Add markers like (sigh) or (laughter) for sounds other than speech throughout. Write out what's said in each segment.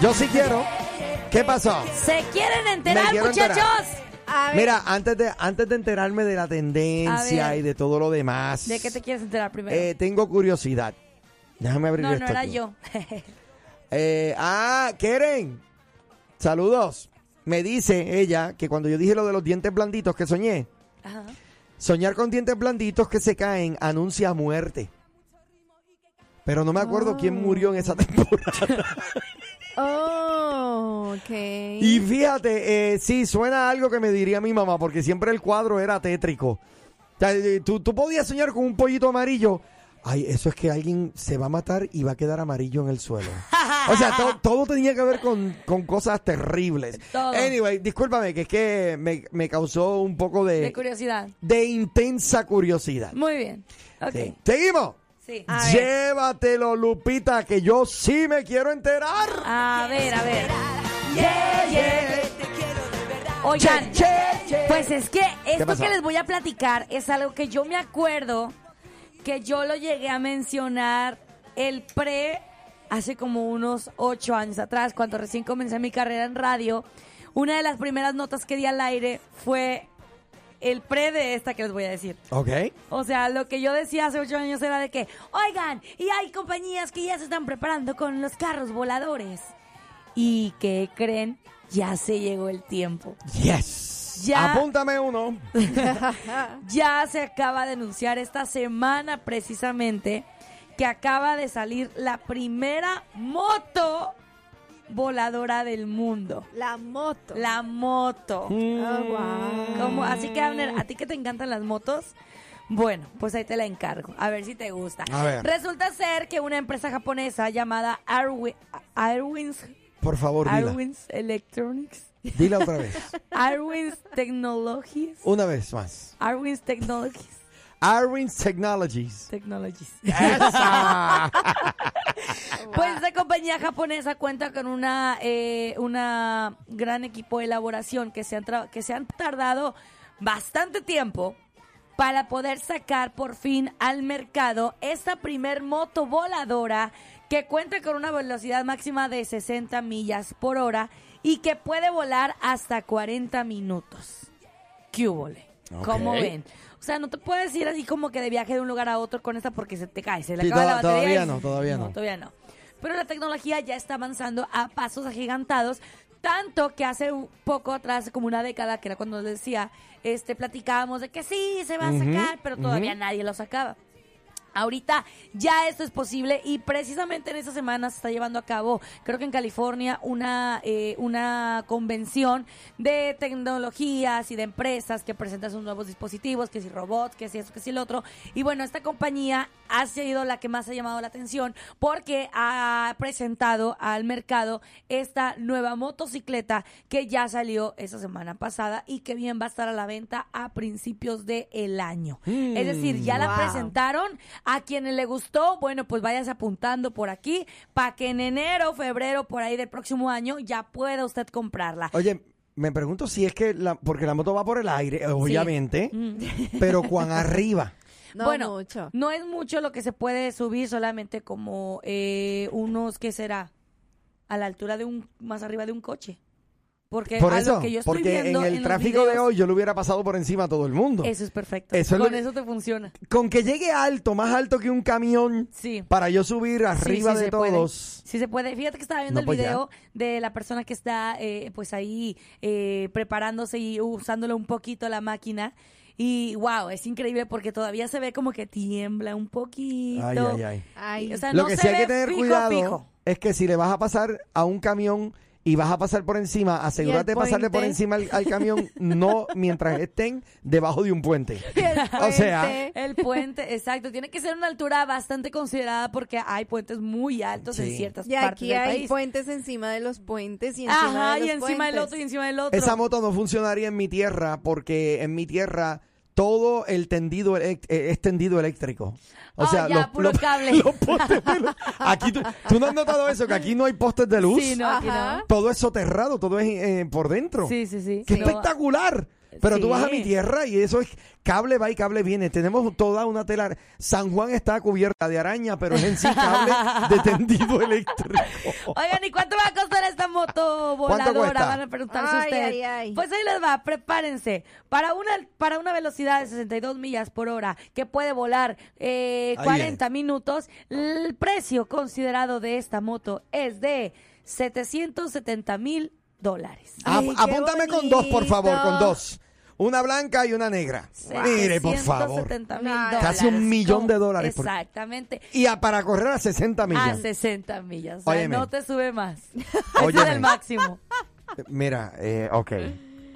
Yo sí quiero. ¿Qué pasó? ¿Se quieren enterar, muchachos? enterar. A ver, Mira, antes de, antes de enterarme de la tendencia y de todo lo demás. ¿De qué te quieres enterar primero? eh, tengo curiosidad. Déjame abrir no, esto no era aquí. yo. Eh, ah, Keren. Saludos. Me dice ella que cuando yo dije lo de los dientes blanditos que soñé, Ajá. soñar con dientes blanditos que se caen anuncia muerte. Pero no me acuerdo quién murió en esa (laughs) temporada. Oh, ok. Y fíjate, eh, sí, suena algo que me diría mi mamá, porque siempre el cuadro era tétrico. O sea, eh, tú, tú podías soñar con un pollito amarillo. Ay, eso es que alguien se va a matar y va a quedar amarillo en el suelo. O sea, to- (laughs) todo tenía que ver con, con cosas terribles. Todo. Anyway, discúlpame, que es que me, me causó un poco de, De curiosidad. de intensa curiosidad. Muy bien. Ok. Sí. Seguimos. Sí. Llévatelo, Lupita, que yo sí me quiero enterar. A ver, a ver. Yeah, yeah. Oigan, Che, che. pues es que esto que les voy a platicar es algo que yo me acuerdo que yo lo llegué a mencionar el pre hace como unos ocho años atrás, cuando recién comencé mi carrera en radio. Una de las primeras notas que di al aire fue el pre de esta que les voy a decir. Ok. O sea, lo que yo decía hace ocho años era de que, oigan, y hay compañías que ya se están preparando con los carros voladores. ¿Y que creen? Ya se llegó el tiempo. Yes. Ya. Apúntame uno. (laughs) Ya se acaba de anunciar esta semana precisamente que acaba de salir la primera moto voladora del mundo. La moto. La moto. Oh, wow. ¿Cómo? Así que, Abner, ¿a ti que te encantan las motos? Bueno, pues ahí te la encargo. A ver si te gusta. A ver. Resulta ser que una empresa japonesa llamada Airwi- Airwings, Por favor, dila. Airwings Electronics, Dila otra vez. (laughs) Airwings Technologies, Una vez más. Airwings Technologies, Arwins Technologies. Technologies. ¡Esa! (laughs) Pues esta compañía japonesa cuenta con una, eh, una gran equipo de elaboración que se, han que se han tardado bastante tiempo para poder sacar por fin al mercado esta primer moto voladora que cuenta con una velocidad máxima de 60 millas por hora y que puede volar hasta 40 minutos. ¿Qué hubole? ¿Cómo ven? O sea, no te puedes ir así como que de viaje de un lugar a otro con esta porque se te cae, se le Sí, acaba la batería. todavía y- no, todavía no. Todavía no. Pero la tecnología ya está avanzando a pasos agigantados, tanto que hace un poco atrás, como una década, que era cuando les decía, este, platicábamos de que sí, se va a sacar, pero todavía nadie lo sacaba. Ahorita ya esto es posible y precisamente en esta semana se está llevando a cabo, creo que en California, una, eh, una convención de tecnologías y de empresas que presentan sus nuevos dispositivos, que si robots, que si esto, que si el otro. Y bueno, esta compañía ha sido la que más ha llamado la atención porque ha presentado al mercado esta nueva motocicleta que ya salió esa semana pasada y que bien va a estar a la venta a principios del año. es decir, ya la wow. presentaron. A quienes le gustó, bueno, pues váyase apuntando por aquí para que en enero, febrero, por ahí del próximo año ya pueda usted comprarla. Oye, me pregunto si es que la, porque la moto va por el aire, obviamente, Mm. (laughs) pero cuán arriba. No bueno, mucho. no es mucho lo que se puede subir, solamente como eh, unos, ¿qué será? A la altura de un, más arriba de un coche. Porque Por a eso, lo que yo estoy porque en viendo el los tráfico de hoy yo lo hubiera pasado por encima a todo el mundo. Eso es perfecto. Eso es Con lo- eso te funciona. Con que llegue alto, más alto que un camión, Sí. para yo subir arriba sí de todos. Sí se puede. Fíjate que estaba viendo No, el pues ya. video de la persona que está eh, pues ahí eh, preparándose y usándolo un poquito la máquina. Y wow, es increíble porque todavía se ve como que tiembla un poquito. Ay, ay, ay. Ay, O sea, Lo no que se sí hay ve que tener fijo, cuidado fijo. es que si le vas a pasar a un camión y vas a pasar por encima, asegúrate de pasarle por encima al, al camión, no mientras estén debajo de un puente. (laughs) O sea, puente. El puente, exacto. Tiene que ser una altura bastante considerada porque hay puentes muy altos en ciertas Y partes aquí del hay país. puentes encima de los puentes y encima Ajá, de los y encima del puentes. otro y encima del otro. esa moto no funcionaría en mi tierra porque en mi tierra todo el tendido eh, es tendido eléctrico. O Ah, sea, ya, los, los- postes de luz. Aquí tú, tú no has notado eso, que aquí no hay postes de luz. Sí, no, aquí no. Todo es soterrado, todo es eh, por dentro. Sí, sí, sí. ¡Qué espectacular! Pero tú vas a mi tierra y eso es cable va y cable viene. Tenemos toda una tela. San Juan está cubierta de araña, pero es en sí cable de (laughs) tendido eléctrico. Oigan, ¿y cuánto va a costar esta moto ¿Cuánto voladora? Van a preguntarse Ay, ustedes. ay, ay. Pues ahí les va, prepárense. Para una, para una velocidad de 62 millas por hora que puede volar eh, Ahí 40 minutos, el precio considerado de esta moto es de 770 mil dólares. Ay, apúntame con dos, por favor, con dos. Una blanca y una negra. Mire, por favor. 770 mil Nah, dólares. Casi un millón de dólares por- Exactamente. Y a- para correr a 60 A millas. 60 millas. O sea, Óyeme. no te sube más. (laughs) Ese es el máximo. Mira, eh, ok.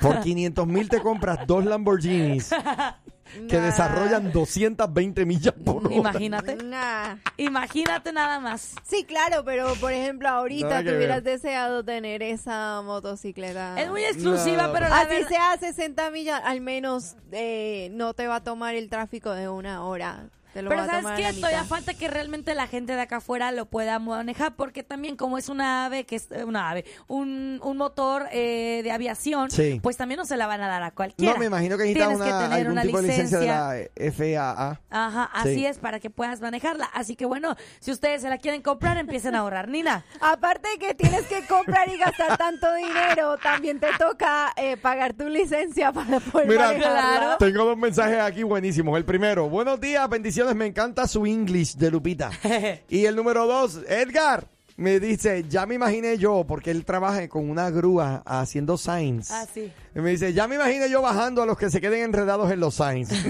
Por 500 mil te compras dos Lamborghinis (laughs) que Nah. desarrollan 220 millas por hora. Imagínate. Nah. Imagínate nada más. Sí, claro, pero por ejemplo, ahorita tú hubieras deseado tener esa motocicleta. Es muy exclusiva, No. pero la Así verdad- sea 60 millas, al menos eh, no te va a tomar el tráfico de una hora. Te lo Pero va a ¿sabes la Todavía falta que realmente la gente de acá afuera lo pueda manejar, porque también como es una ave, que es eh, una ave, un, un motor eh, de aviación, Sí. pues también no se la van a dar a cualquiera. No, me imagino que necesitas Tienes que una, tener algún una tipo de licencia de la FAA. Ajá, así Sí. es, para que puedas manejarla. Así que bueno, si ustedes se la quieren comprar, empiecen a ahorrar. Nina, (laughs) Aparte de que tienes que comprar y gastar tanto dinero, también te toca eh, pagar tu licencia para poder Mira, manejarla. tengo dos mensajes aquí buenísimos. El primero, buenos días, bendiciones, me encanta su English de Lupita. (laughs) y el número dos, Edgar, me dice, ya me imaginé yo, porque él trabaja con una grúa haciendo signs. Ah, sí. Y me dice, ya me imaginé yo bajando a los que se queden enredados en los signs. (laughs)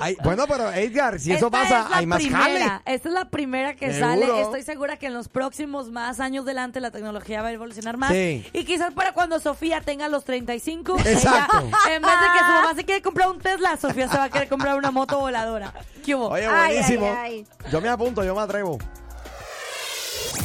Ay, (laughs) bueno, pero Edgar, si eso Esta pasa, es la hay más primera, jale. Esta es la primera que Seguro. sale. Estoy segura que en los próximos más años delante la tecnología va a evolucionar más. Sí. Y quizás para cuando Sofía tenga los 35, Exacto. ella, (laughs) en vez de que su mamá se quiere comprar un Tesla, Sofía se va a querer comprar una moto voladora. ¿Qué hubo? Oye, Ay, buenísimo. ay, Yo me apunto, yo me atrevo.